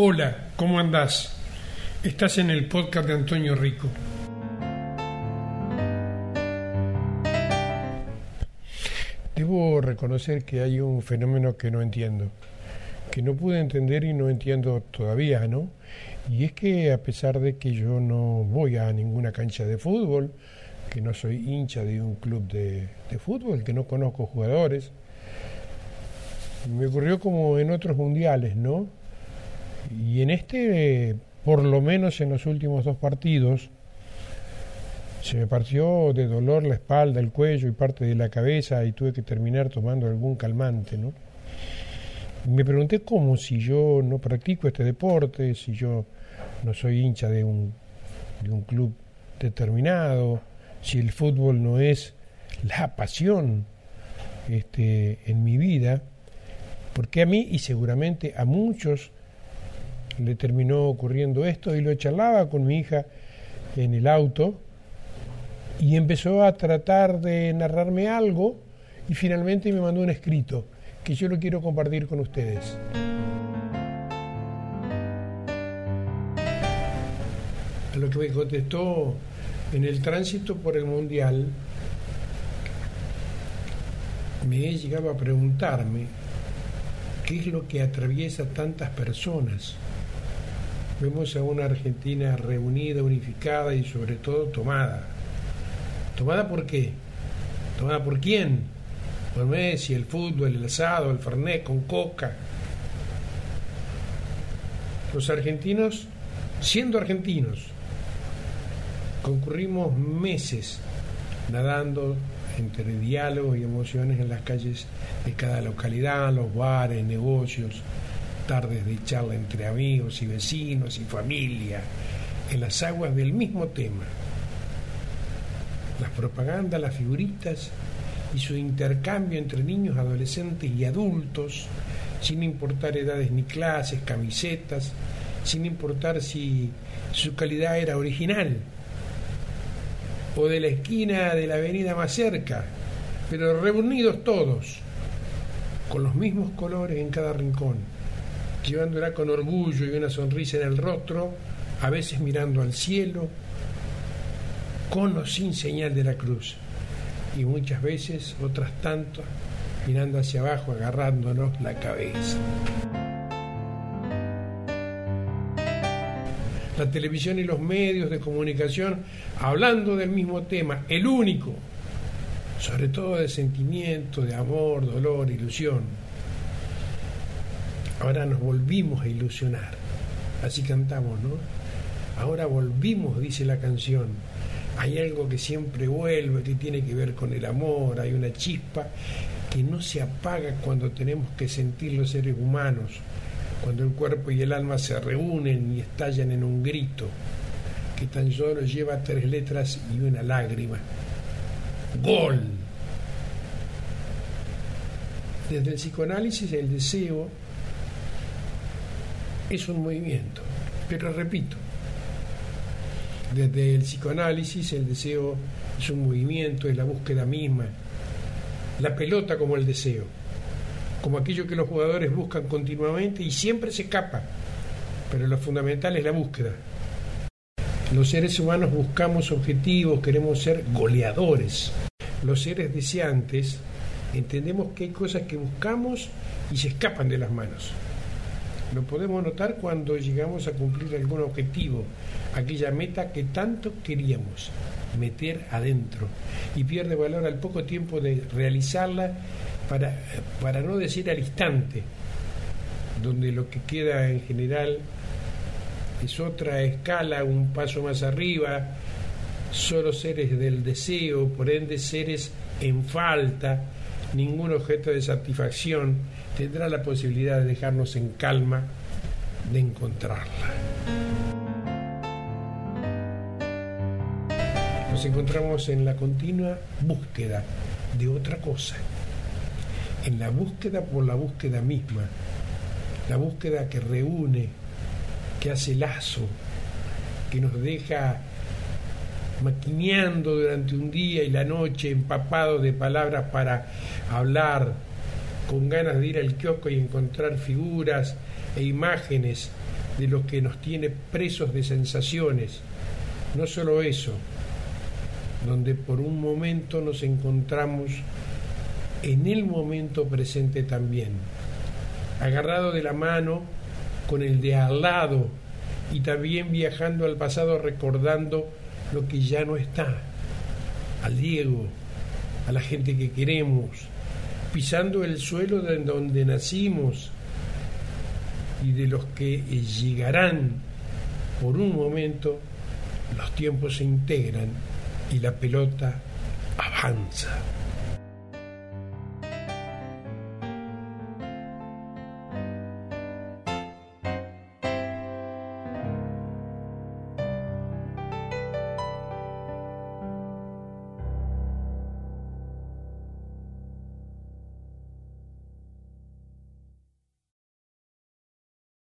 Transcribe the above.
Hola, ¿cómo andás? Estás en el podcast de Antonio Rico. Debo reconocer que hay un fenómeno que no entiendo, que no pude entender y no entiendo todavía, ¿no? Y es que a pesar de que yo no voy a ninguna cancha de fútbol, que no soy hincha de un club de, de fútbol, que no conozco jugadores, me ocurrió como en otros mundiales, ¿no? Y en este, por lo menos en los últimos dos partidos, se me partió de dolor la espalda, el cuello y parte de la cabeza y tuve que terminar tomando algún calmante, ¿no? me pregunté cómo si yo no practico este deporte, si yo no soy hincha de un, de un club determinado, si el fútbol no es la pasión este, en mi vida, porque a mí y seguramente a muchos le terminó ocurriendo esto y lo charlaba con mi hija en el auto y empezó a tratar de narrarme algo y finalmente me mandó un escrito que yo lo quiero compartir con ustedes. A lo que me contestó en el tránsito por el Mundial, me he llegado a preguntarme qué es lo que atraviesa tantas personas vemos a una Argentina reunida, unificada y sobre todo tomada. ¿Tomada por qué? ¿Tomada por quién? Por Messi, el fútbol, el asado, el fernet con coca. Los argentinos, siendo argentinos, concurrimos meses nadando entre diálogos y emociones en las calles de cada localidad, los bares, negocios, tardes de charla entre amigos y vecinos y familia, en las aguas del mismo tema. Las propagandas, las figuritas y su intercambio entre niños, adolescentes y adultos, sin importar edades ni clases, camisetas, sin importar si su calidad era original o de la esquina de la avenida más cerca, pero reunidos todos, con los mismos colores en cada rincón llevándola con orgullo y una sonrisa en el rostro, a veces mirando al cielo, con o sin señal de la cruz, y muchas veces, otras tantas, mirando hacia abajo, agarrándonos la cabeza. La televisión y los medios de comunicación hablando del mismo tema, el único, sobre todo de sentimiento, de amor, dolor, ilusión Ahora nos volvimos a ilusionar. Así cantamos, ¿no? Ahora volvimos, dice la canción. Hay algo que siempre vuelve, que tiene que ver con el amor, hay una chispa que no se apaga cuando tenemos que sentir los seres humanos, cuando el cuerpo y el alma se reúnen y estallan en un grito, que tan solo lleva tres letras y una lágrima. Gol. Desde el psicoanálisis el deseo es un movimiento. Pero repito, desde el psicoanálisis el deseo es un movimiento, es la búsqueda misma. La pelota como el deseo, como aquello que los jugadores buscan continuamente y siempre se escapa. Pero lo fundamental es la búsqueda. Los seres humanos buscamos objetivos, queremos ser goleadores. Los seres deseantes entendemos que hay cosas que buscamos y se escapan de las manos. Lo podemos notar cuando llegamos a cumplir algún objetivo, aquella meta que tanto queríamos meter adentro y pierde valor al poco tiempo de realizarla para, para no decir al instante, donde lo que queda en general es otra escala, un paso más arriba, solo seres del deseo, por ende seres en falta, ningún objeto de satisfacción tendrá la posibilidad de dejarnos en calma de encontrarla. Nos encontramos en la continua búsqueda de otra cosa, en la búsqueda por la búsqueda misma, la búsqueda que reúne, que hace lazo, que nos deja maquineando durante un día y la noche, empapado de palabras para hablar, con ganas de ir al kiosco y encontrar figuras e imágenes de lo que nos tiene presos de sensaciones. No solo eso, donde por un momento nos encontramos en el momento presente también, agarrado de la mano con el de al lado y también viajando al pasado recordando lo que ya no está, al Diego, a la gente que queremos, pisando el suelo de donde nacimos y de los que llegarán por un momento, los tiempos se integran y la pelota avanza.